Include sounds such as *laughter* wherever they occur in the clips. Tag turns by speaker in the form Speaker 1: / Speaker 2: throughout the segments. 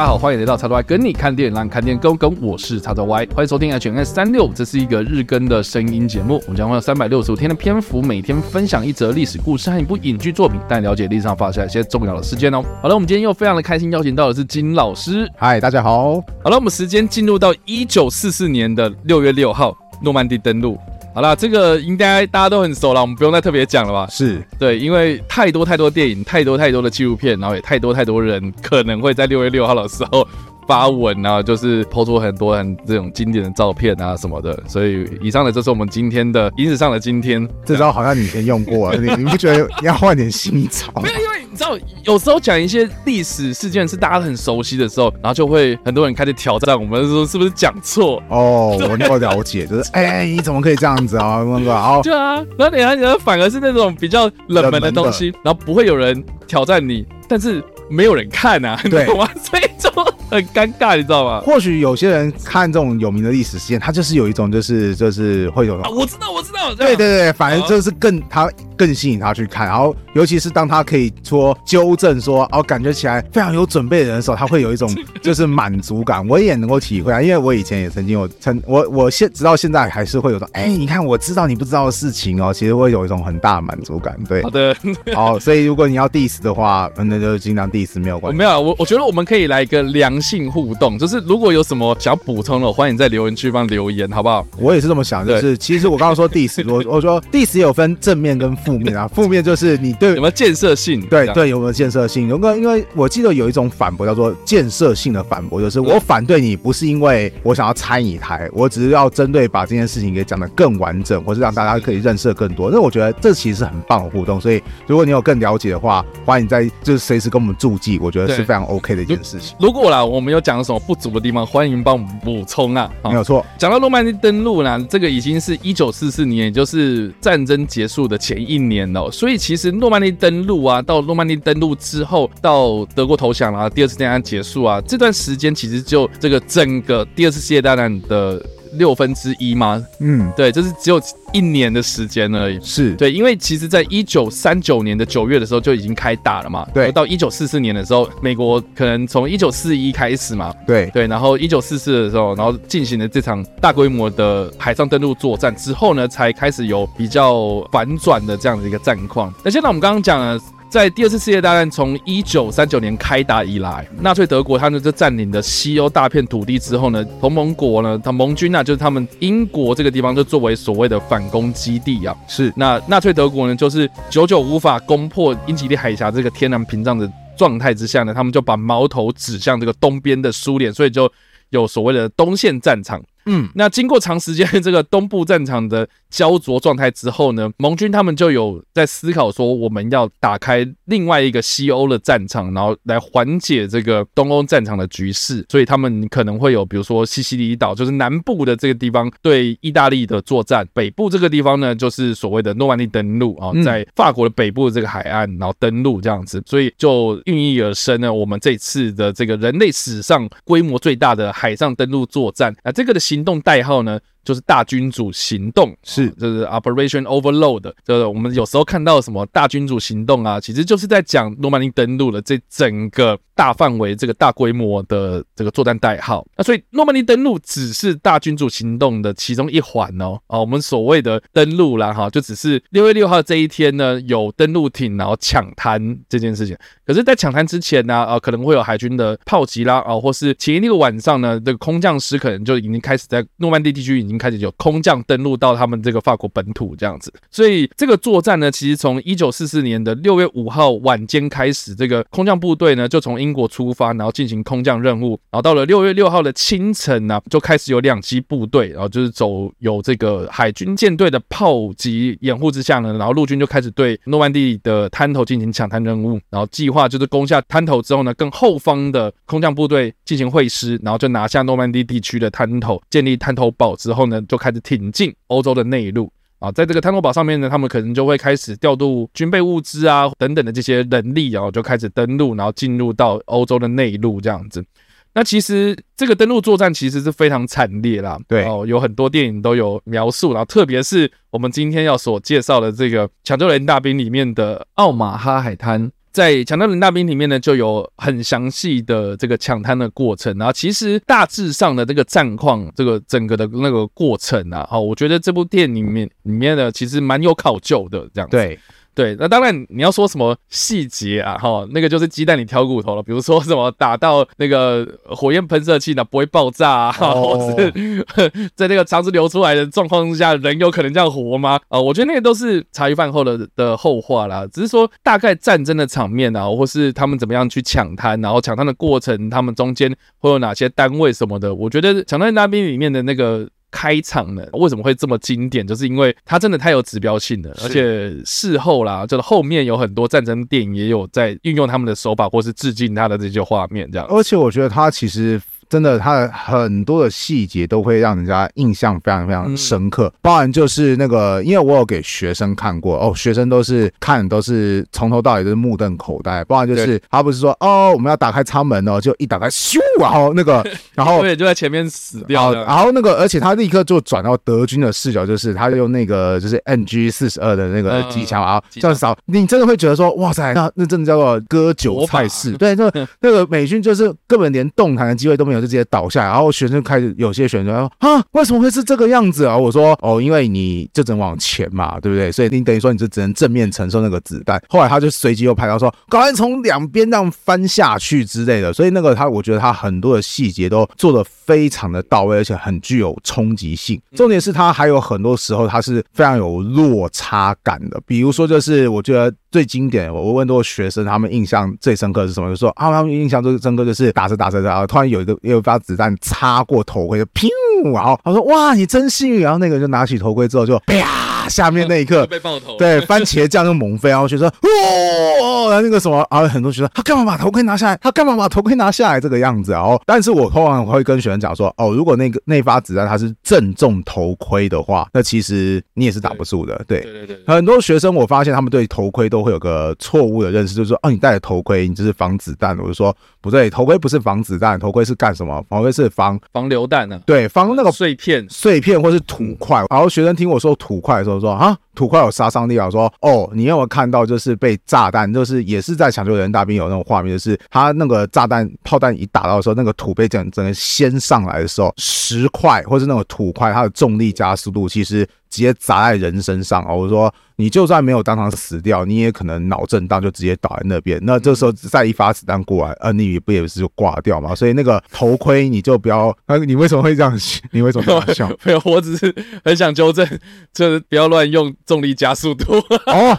Speaker 1: 家好，欢迎来到叉叉 Y 跟你看电影，让你看电影更跟。我是叉叉 Y，欢迎收听 HNS 三六，这是一个日更的声音节目。我们将会有三百六十五天的篇幅，每天分享一则历史故事和一部影剧作品，带你了解历史上发生一些重要的事件哦。好了，我们今天又非常的开心，邀请到的是金老师。
Speaker 2: 嗨，大家好。
Speaker 1: 好了，我们时间进入到一九四四年的六月六号，诺曼底登陆。好了，这个应该大家都很熟了，我们不用再特别讲了吧？
Speaker 2: 是对，
Speaker 1: 因为太多太多电影，太多太多的纪录片，然后也太多太多人可能会在六月六号的时候发文啊，就是 po 出很多很这种经典的照片啊什么的。所以以上的就是我们今天的影史上的今天。
Speaker 2: 这招好像你以前用过了，你你不觉得要换点新招？
Speaker 1: 没有，因为。你知道，有时候讲一些历史事件是大家很熟悉的时候，然后就会很多人开始挑战我们，说是不是讲错？
Speaker 2: 哦，我能够了解，就是哎、欸，你怎么可以这样子啊？那个，哦，
Speaker 1: 对啊，然后你看，你反而是那种比较冷门的东西，然后不会有人挑战你，但是没有人看啊，对吗？*laughs* 所以就很尴尬，你知道吗？
Speaker 2: 或许有些人看这种有名的历史事件，他就是有一种，就是就是会有啊，
Speaker 1: 我知道，我知道，
Speaker 2: 对对对，反正就是更他。更吸引他去看，然后尤其是当他可以说纠正说，哦，感觉起来非常有准备的人的时候，他会有一种 *laughs* 就是满足感。我也能够体会啊，因为我以前也曾经有曾我我现直到现在还是会有种，哎，你看我知道你不知道的事情哦，其实会有一种很大满足感。对，
Speaker 1: 好的，
Speaker 2: 好，所以如果你要 diss 的话，那就尽量 diss 没有关系。
Speaker 1: 没有，我我觉得我们可以来一个良性互动，就是如果有什么想要补充的，欢迎在留言区帮留言，好不好？
Speaker 2: 我也是这么想，就是其实我刚刚说 diss，我我说 diss 也有分正面跟负面啊，负面就。是你对
Speaker 1: 有没有建设性？
Speaker 2: 对对，有没有建设性？有个，因为我记得有一种反驳叫做建设性的反驳，就是我反对你不是因为我想要拆你台，我只是要针对把这件事情给讲得更完整，或是让大家可以认识的更多。那我觉得这其实是很棒的互动。所以如果你有更了解的话，欢迎在就是随时跟我们注记，我觉得是非常 OK 的一件事情。
Speaker 1: 如果啦，我们有讲什么不足的地方，欢迎帮我们补充啊。
Speaker 2: 没有错。
Speaker 1: 讲到诺曼底登陆呢，这个已经是一九四四年，也就是战争结束的前一年了，所以。其实诺曼底登陆啊，到诺曼底登陆之后，到德国投降啊，第二次大战结束啊，这段时间其实就这个整个第二次世界大战的六分之一吗？嗯，对，就是只有一年的时间而已。
Speaker 2: 是
Speaker 1: 对，因为其实在一九三九年的九月的时候就已经开打了嘛。
Speaker 2: 对，
Speaker 1: 到一九四四年的时候，美国可能从一九四一开始嘛。
Speaker 2: 对
Speaker 1: 对，然后一九四四的时候，然后进行了这场大规模的海上登陆作战之后呢，才开始有比较反转的这样的一个战况。那现在我们刚刚讲了。在第二次世界大战从一九三九年开打以来，纳粹德国他们就占领了西欧大片土地之后呢，同盟国呢，他盟军啊，就是他们英国这个地方就作为所谓的反攻基地啊。
Speaker 2: 是，
Speaker 1: 那纳粹德国呢，就是久久无法攻破英吉利海峡这个天然屏障的状态之下呢，他们就把矛头指向这个东边的苏联，所以就有所谓的东线战场。嗯，那经过长时间这个东部战场的焦灼状态之后呢，盟军他们就有在思考说，我们要打开另外一个西欧的战场，然后来缓解这个东欧战场的局势。所以他们可能会有，比如说西西里岛，就是南部的这个地方对意大利的作战；北部这个地方呢，就是所谓的诺曼底登陆啊，在法国的北部的这个海岸，然后登陆这样子。所以就孕育而生呢，我们这次的这个人类史上规模最大的海上登陆作战啊，这个的行动代号呢，就是大君主行动，是就是 Operation Overload，就是我们有时候看到什么大君主行动啊，其实就是在讲诺曼底登陆的这整个大范围、这个大规模的这个作战代号。那所以诺曼底登陆只是大君主行动的其中一环哦。啊，我们所谓的登陆啦，哈，就只是六月六号这一天呢，有登陆艇然后抢滩这件事情。可是，在抢滩之前呢，啊，可能会有海军的炮击啦，啊，或是前一个晚上呢，这个空降师可能就已经开始在诺曼底地区已经已经开始有空降登陆到他们这个法国本土这样子，所以这个作战呢，其实从一九四四年的六月五号晚间开始，这个空降部队呢就从英国出发，然后进行空降任务，然后到了六月六号的清晨呢，就开始有两栖部队，然后就是走有这个海军舰队的炮击掩护之下呢，然后陆军就开始对诺曼底的滩头进行抢滩任务，然后计划就是攻下滩头之后呢，跟后方的空降部队进行会师，然后就拿下诺曼底地区的滩头，建立滩头堡之后呢，就开始挺进欧洲的内陆啊，在这个滩头堡上面呢，他们可能就会开始调度军备物资啊等等的这些人力，然后就开始登陆，然后进入到欧洲的内陆这样子。那其实这个登陆作战其实是非常惨烈啦，对哦，有很多电影都有描述，然后特别是我们今天要所介绍的这个《抢救雷大兵》里面的奥马哈海滩。在《抢滩人大兵》里面呢，就有很详细的这个抢滩的过程，然后其实大致上的这个战况，这个整个的那个过程啊，好，我觉得这部电影里面里面呢，其实蛮有考究的，这样子。
Speaker 2: 对。
Speaker 1: 对，那当然你要说什么细节啊，哈，那个就是鸡蛋里挑骨头了。比如说什么打到那个火焰喷射器呢不会爆炸啊，或是 *laughs* 在那个肠子流出来的状况之下，人有可能这样活吗？啊、呃，我觉得那个都是茶余饭后的的后话啦。只是说大概战争的场面啊，或是他们怎么样去抢滩，然后抢滩的过程，他们中间会有哪些单位什么的，我觉得《抢滩那边》里面的那个。开场呢，为什么会这么经典？就是因为它真的太有指标性了，而且事后啦，就是后面有很多战争电影也有在运用他们的手法，或是致敬他的这些画面，这样。
Speaker 2: 而且我觉得它其实。真的，它的很多的细节都会让人家印象非常非常深刻。嗯、包含就是那个，因为我有给学生看过哦，学生都是看都是从头到尾都是目瞪口呆。包含就是他不是说哦，我们要打开舱门哦，就一打开咻，然后那个，*laughs* 然后
Speaker 1: 对，就在前面死掉了。
Speaker 2: 然后那个，而且他立刻就转到德军的视角，就是他用那个就是 NG 四十二的那个机枪啊，这样扫，你真的会觉得说哇塞，那那真的叫做割韭菜式。对，那那个美军就是根本连动弹的机会都没有。就直接倒下来，然后学生开始有些学生说啊，为什么会是这个样子啊？我说哦，因为你就只能往前嘛，对不对？所以你等于说你就只能正面承受那个子弹。后来他就随即又拍到说，赶快从两边这样翻下去之类的。所以那个他，我觉得他很多的细节都做的非常的到位，而且很具有冲击性。重点是他还有很多时候他是非常有落差感的，比如说就是我觉得。最经典，我问多学生，他们印象最深刻是什么？就说啊，他们印象最深刻就是打着打着，然后突然有一个有一发子弹擦过头盔，就砰，然后他说哇，你真幸运。然后那个人就拿起头盔之后就啪，下面那一刻 *laughs*
Speaker 1: 被爆头，
Speaker 2: 对，番茄酱就猛飞。然后学生哦，然后那个什么，然后很多学生他干嘛把头盔拿下来？他干嘛把头盔拿下来？这个样子。然后，但是我通常会跟学生讲说，哦，如果那个那发子弹它是正中头盔的话，那其实你也是打不住的。对，对对对，很多学生我发现他们对头盔都。会有个错误的认识，就是说，哦，你戴着头盔，你就是防子弹。我就说不对，头盔不是防子弹，头盔是干什么？头盔是防
Speaker 1: 防流弹呢？
Speaker 2: 对，防那个
Speaker 1: 碎片、
Speaker 2: 碎片或是土块。然后学生听我说土块的时候说啊，土块有杀伤力啊。我说哦，你有没有看到就是被炸弹，就是也是在抢救人大兵有那种画面，就是他那个炸弹炮弹一打到的时候，那个土被整整个掀上来的时候，石块或是那种土块，它的重力加速度其实。直接砸在人身上哦！我说你就算没有当场死掉，你也可能脑震荡就直接倒在那边。那这时候再一发子弹过来，呃，你不也是就挂掉吗？*laughs* 所以那个头盔你就不要。那你为什么会这样？*laughs* 你为什么这样笑？*laughs*
Speaker 1: 没有，我只是很想纠正，就是不要乱用重力加速度。
Speaker 2: 哦，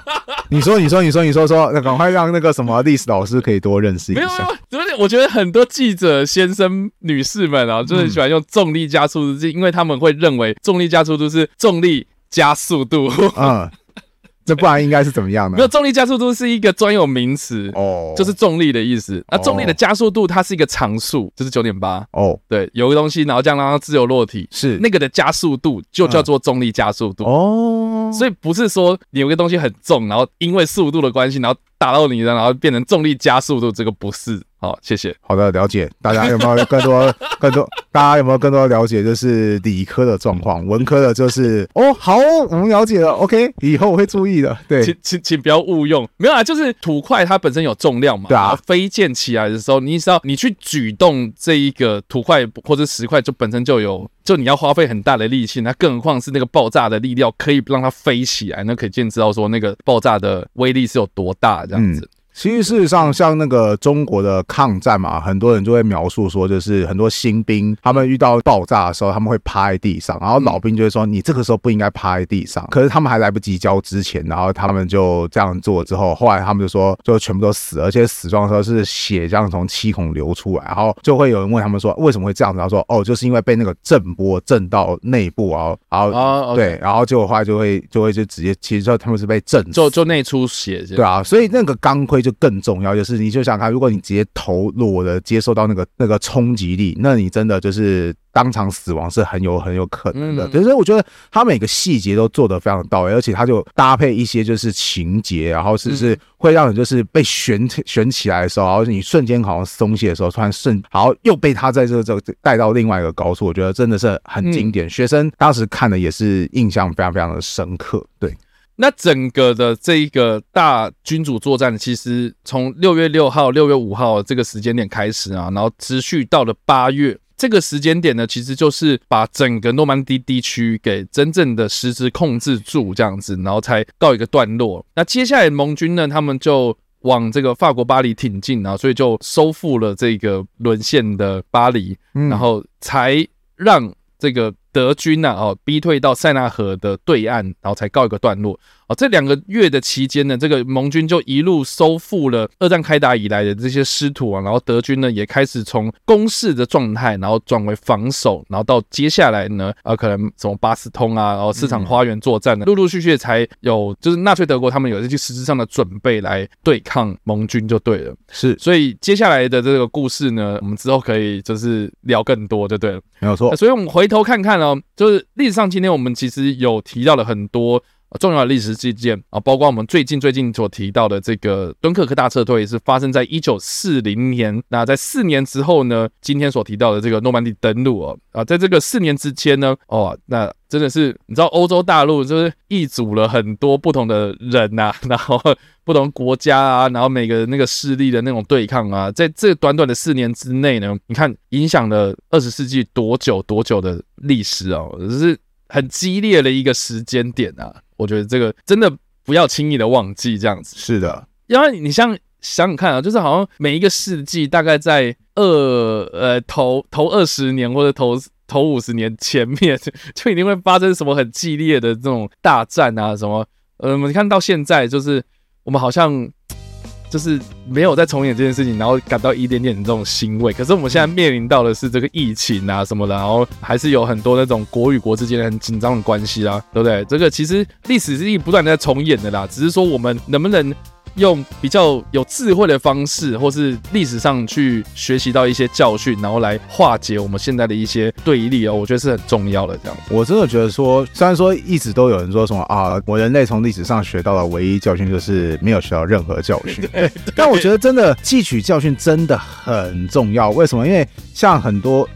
Speaker 2: 你说，你说，你说，你说说，那赶快让那个什么历史老师可以多认识一下。
Speaker 1: 没有，我觉得很多记者先生、女士们啊，就是喜欢用重力加速度，是因为他们会认为重力加速度是重力。加速度，
Speaker 2: 嗯，这不然应该是怎么样呢？
Speaker 1: 没有，重力加速度是一个专有名词哦，就是重力的意思。那重力的加速度它是一个常数，就是九点八哦。对，有个东西，然后这样让它自由落体，是那个的加速度就叫做重力加速度哦。所以不是说你有个东西很重，然后因为速度的关系，然后打到你，然后变成重力加速度，这个不是。好，谢谢。
Speaker 2: 好的，了解。大家有没有更多、*laughs* 更多？大家有没有更多的了解？就是理科的状况，文科的就是哦，好，我们了解了。OK，以后我会注意的。对，
Speaker 1: 请请请不要误用。没有啊，就是土块它本身有重量嘛，对啊。飞溅起来的时候，你知道你去举动这一个土块或者石块，就本身就有，就你要花费很大的力气。那更何况是那个爆炸的力量可以让它飞起来，那可见知道说那个爆炸的威力是有多大这样子。
Speaker 2: 其实事实上，像那个中国的抗战嘛，很多人就会描述说，就是很多新兵他们遇到爆炸的时候，他们会趴在地上，然后老兵就会说，你这个时候不应该趴在地上。可是他们还来不及交之前，然后他们就这样做之后，后来他们就说，就全部都死了，而且死状的时候是血这样从七孔流出来，然后就会有人问他们说，为什么会这样子？然后说，哦，就是因为被那个震波震到内部，然后然后对，然后结果后来就会就会就直接，其实说他们是被震，
Speaker 1: 就就内出血，
Speaker 2: 对啊，所以那个钢盔。就更重要，就是你就想看，如果你直接头裸的接受到那个那个冲击力，那你真的就是当场死亡是很有很有可能的。所以我觉得他每个细节都做得非常到位，而且他就搭配一些就是情节，然后是是会让你就是被悬悬起来的时候，然后你瞬间好像松懈的时候，突然瞬，然后又被他在这这个带到另外一个高处，我觉得真的是很经典。学生当时看的也是印象非常非常的深刻，对。
Speaker 1: 那整个的这一个大君主作战，其实从六月六号、六月五号这个时间点开始啊，然后持续到了八月这个时间点呢，其实就是把整个诺曼底地区给真正的实质控制住，这样子，然后才告一个段落。那接下来盟军呢，他们就往这个法国巴黎挺进啊，所以就收复了这个沦陷的巴黎，然后才让这个德军呐，哦，逼退到塞纳河的对岸，然后才告一个段落。这两个月的期间呢，这个盟军就一路收复了二战开打以来的这些失土啊，然后德军呢也开始从攻势的状态，然后转为防守，然后到接下来呢，呃，可能什么巴斯通啊，然后市场花园作战呢，陆陆续续才有，就是纳粹德国他们有这些实质上的准备来对抗盟军就对了。
Speaker 2: 是，
Speaker 1: 所以接下来的这个故事呢，我们之后可以就是聊更多就对了，
Speaker 2: 没有错。
Speaker 1: 所以我们回头看看哦，就是历史上今天我们其实有提到了很多。重要的历史事件啊，包括我们最近最近所提到的这个敦刻克大撤退，也是发生在一九四零年。那在四年之后呢，今天所提到的这个诺曼底登陆哦，啊，在这个四年之间呢，哦，那真的是你知道欧洲大陆就是易主了很多不同的人呐、啊，*laughs* 然后不同国家啊，然后每个那个势力的那种对抗啊，在这短短的四年之内呢，你看影响了二十世纪多久多久的历史哦，这是很激烈的一个时间点啊。我觉得这个真的不要轻易的忘记这样子。
Speaker 2: 是的，
Speaker 1: 因为你像想想看啊，就是好像每一个世纪大概在二呃头头二十年或者头头五十年前面，就一定会发生什么很激烈的这种大战啊，什么呃，你看到现在就是我们好像。就是没有再重演这件事情，然后感到一点点这种欣慰。可是我们现在面临到的是这个疫情啊什么的，然后还是有很多那种国与国之间很紧张的关系啊，对不对？这个其实历史是一不断在重演的啦，只是说我们能不能。用比较有智慧的方式，或是历史上去学习到一些教训，然后来化解我们现在的一些对立哦，我觉得是很重要的。这样，
Speaker 2: 我真的觉得说，虽然说一直都有人说什么啊，我人类从历史上学到的唯一教训就是没有学到任何教训。*laughs* 但我觉得真的汲取教训真的很重要。为什么？因为像很多。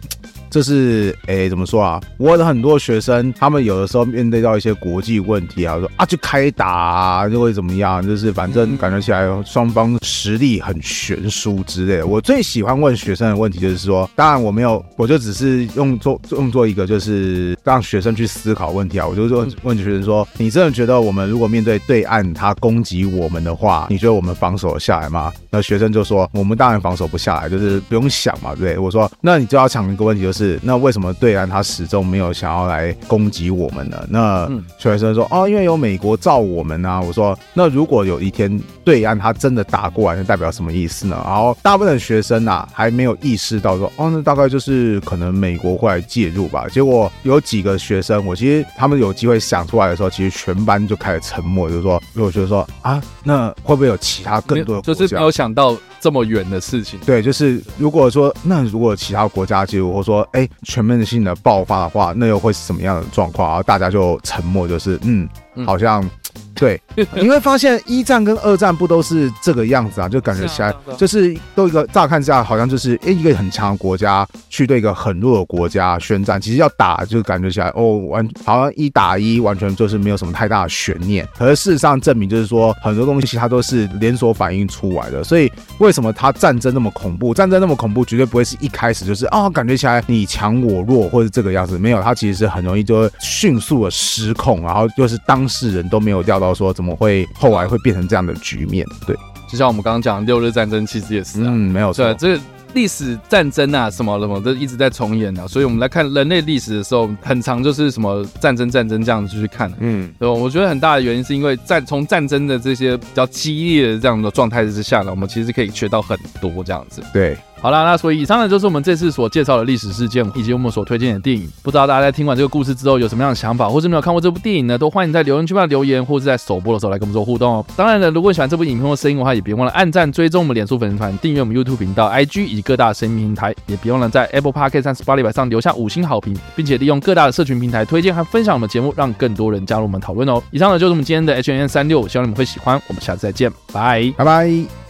Speaker 2: 就是诶、欸，怎么说啊？我的很多学生，他们有的时候面对到一些国际问题啊，说啊，就开打啊，就会怎么样？就是反正感觉起来双方实力很悬殊之类的。我最喜欢问学生的问题就是说，当然我没有，我就只是用做用做一个，就是让学生去思考问题啊。我就问问学生说，你真的觉得我们如果面对对岸他攻击我们的话，你觉得我们防守下来吗？那学生就说，我们当然防守不下来，就是不用想嘛，对不对？我说，那你就要抢一个问题就是。那为什么对岸他始终没有想要来攻击我们呢？那学生说哦，因为有美国罩我们啊。我说那如果有一天对岸他真的打过来，那代表什么意思呢？然后大部分的学生啊还没有意识到说哦，那大概就是可能美国会来介入吧。结果有几个学生，我其实他们有机会想出来的时候，其实全班就开始沉默，就是说，如果觉得说啊，那会不会有其他更多？
Speaker 1: 就是没有想到。这么远的事情，
Speaker 2: 对，就是如果说那如果其他国家介入，或者说哎全面性的爆发的话，那又会是什么样的状况？然后大家就沉默，就是嗯，好像。对，你会发现一战跟二战不都是这个样子啊？就感觉起来就是都一个乍看之下好像就是哎一个很强的国家去对一个很弱的国家宣战，其实要打就感觉起来哦完好像一打一完全就是没有什么太大的悬念。可是事实上证明就是说很多东西它都是连锁反应出来的。所以为什么它战争那么恐怖？战争那么恐怖绝对不会是一开始就是啊、哦、感觉起来你强我弱或者这个样子，没有，它其实是很容易就会迅速的失控，然后就是当事人都没有掉到。说怎么会后来会变成这样的局面？对，
Speaker 1: 就像我们刚刚讲的六日战争，其实也是啊，
Speaker 2: 嗯，没有错，
Speaker 1: 这个历史战争啊，什么什么都一直在重演啊。所以我们来看人类历史的时候，很长就是什么战争战争这样子去看，嗯，对吧？我觉得很大的原因是因为战从战争的这些比较激烈的这样的状态之下呢，我们其实可以学到很多这样子，
Speaker 2: 对。
Speaker 1: 好啦，那所以以上呢就是我们这次所介绍的历史事件，以及我们所推荐的电影。不知道大家在听完这个故事之后有什么样的想法，或是没有看过这部电影呢？都欢迎在留言区帮留言，或是在首播的时候来跟我们做互动哦。当然了，如果喜欢这部影片或声音的话，也别忘了按赞、追踪我们脸书粉丝团、订阅我们 YouTube 频道、IG 以及各大声音平台，也别忘了在 Apple Podcast 和 Spotify 上留下五星好评，并且利用各大的社群平台推荐和分享我们节目，让更多人加入我们讨论哦。以上呢就是我们今天的 H&M 365，希望你们会喜欢。我们下次再见，拜拜
Speaker 2: 拜。